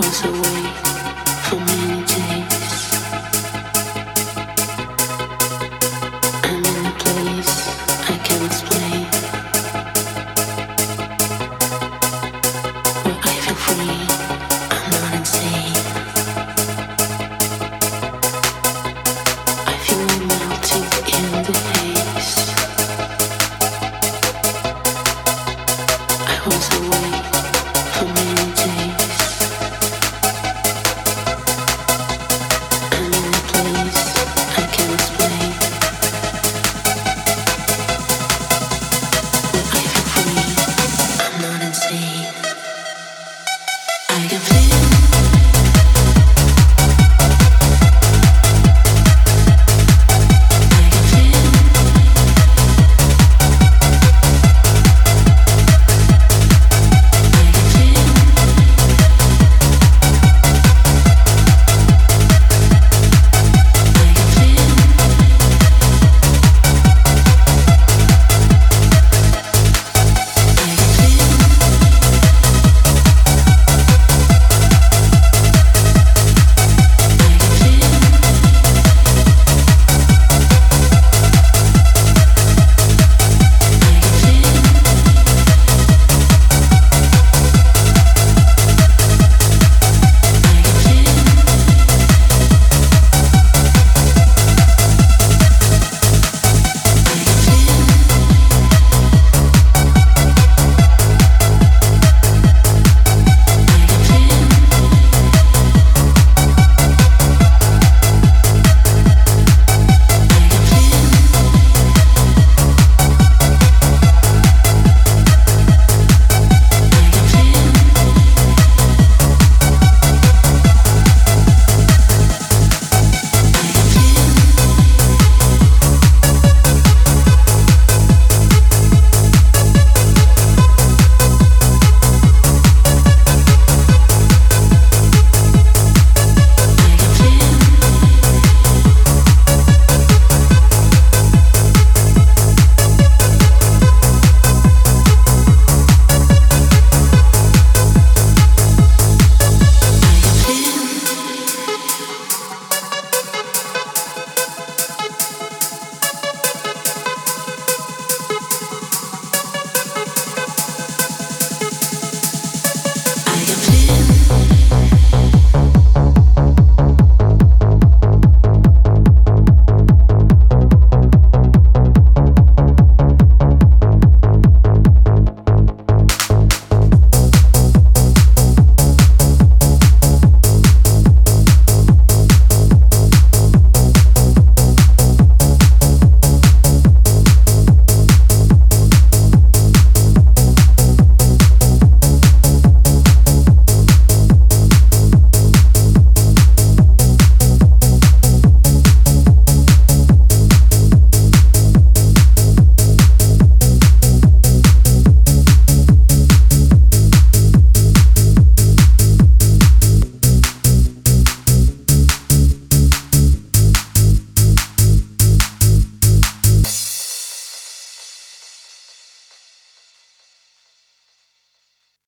closer, will you?